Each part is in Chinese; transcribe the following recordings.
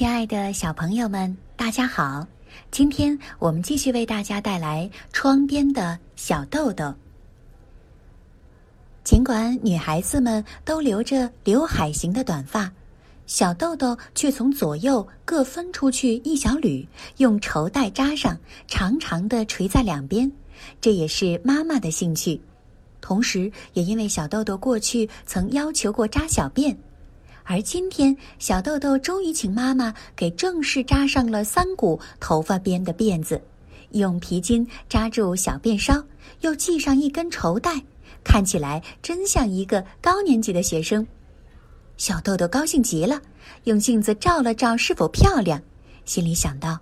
亲爱的小朋友们，大家好！今天我们继续为大家带来《窗边的小豆豆》。尽管女孩子们都留着刘海型的短发，小豆豆却从左右各分出去一小缕，用绸带扎上，长长的垂在两边。这也是妈妈的兴趣，同时也因为小豆豆过去曾要求过扎小辫。而今天，小豆豆终于请妈妈给正式扎上了三股头发编的辫子，用皮筋扎住小辫梢，又系上一根绸带，看起来真像一个高年级的学生。小豆豆高兴极了，用镜子照了照是否漂亮，心里想到：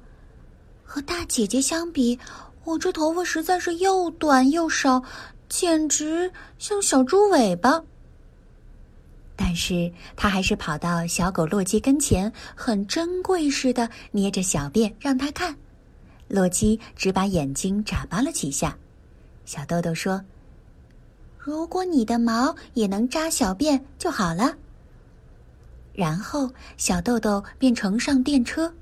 和大姐姐相比，我这头发实在是又短又少，简直像小猪尾巴。但是他还是跑到小狗洛基跟前，很珍贵似的捏着小辫让他看。洛基只把眼睛眨巴了几下。小豆豆说：“如果你的毛也能扎小辫就好了。”然后小豆豆便乘上电车，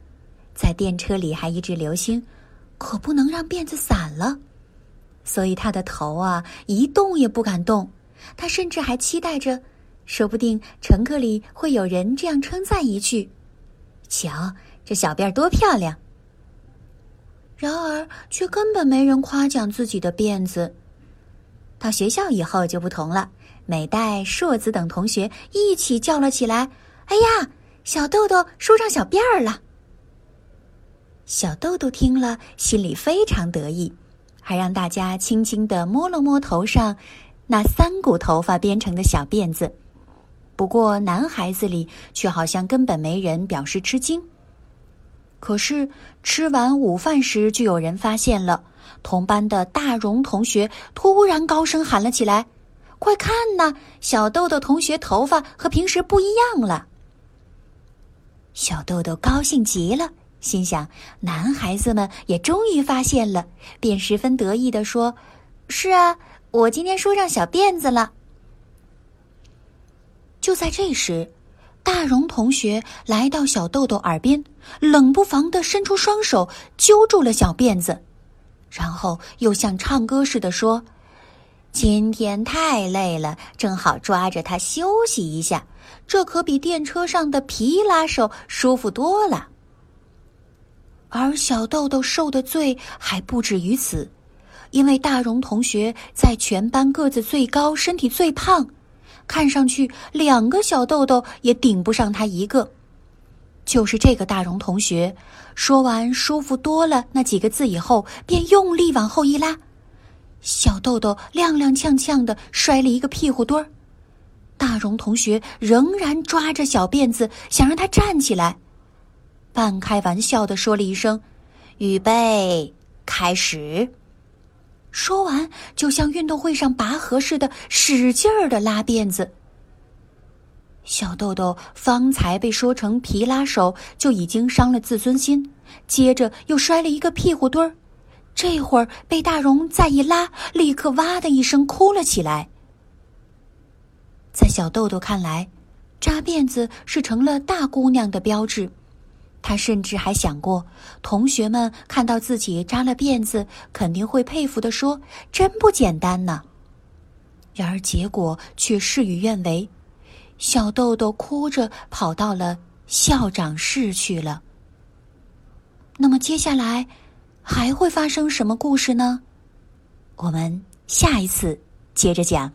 在电车里还一直留心，可不能让辫子散了。所以他的头啊一动也不敢动。他甚至还期待着。说不定乘客里会有人这样称赞一句：“瞧，这小辫儿多漂亮。”然而，却根本没人夸奖自己的辫子。到学校以后就不同了，美代、硕子等同学一起叫了起来：“哎呀，小豆豆梳上小辫儿了！”小豆豆听了，心里非常得意，还让大家轻轻的摸了摸头上那三股头发编成的小辫子。不过，男孩子里却好像根本没人表示吃惊。可是吃完午饭时，就有人发现了，同班的大荣同学突然高声喊了起来：“快看呐，小豆豆同学头发和平时不一样了！”小豆豆高兴极了，心想：男孩子们也终于发现了，便十分得意地说：“是啊，我今天梳上小辫子了。”就在这时，大荣同学来到小豆豆耳边，冷不防的伸出双手揪住了小辫子，然后又像唱歌似的说：“今天太累了，正好抓着它休息一下，这可比电车上的皮拉手舒服多了。”而小豆豆受的罪还不止于此，因为大荣同学在全班个子最高，身体最胖。看上去两个小豆豆也顶不上他一个，就是这个大荣同学。说完“舒服多了”那几个字以后，便用力往后一拉，小豆豆踉踉跄跄的摔了一个屁股墩儿。大荣同学仍然抓着小辫子，想让他站起来，半开玩笑的说了一声：“预备，开始。”说完，就像运动会上拔河似的，使劲儿的拉辫子。小豆豆方才被说成皮拉手，就已经伤了自尊心，接着又摔了一个屁股墩儿，这会儿被大荣再一拉，立刻哇的一声哭了起来。在小豆豆看来，扎辫子是成了大姑娘的标志。他甚至还想过，同学们看到自己扎了辫子，肯定会佩服的说：“真不简单呢。”然而结果却事与愿违，小豆豆哭着跑到了校长室去了。那么接下来还会发生什么故事呢？我们下一次接着讲。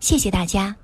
谢谢大家。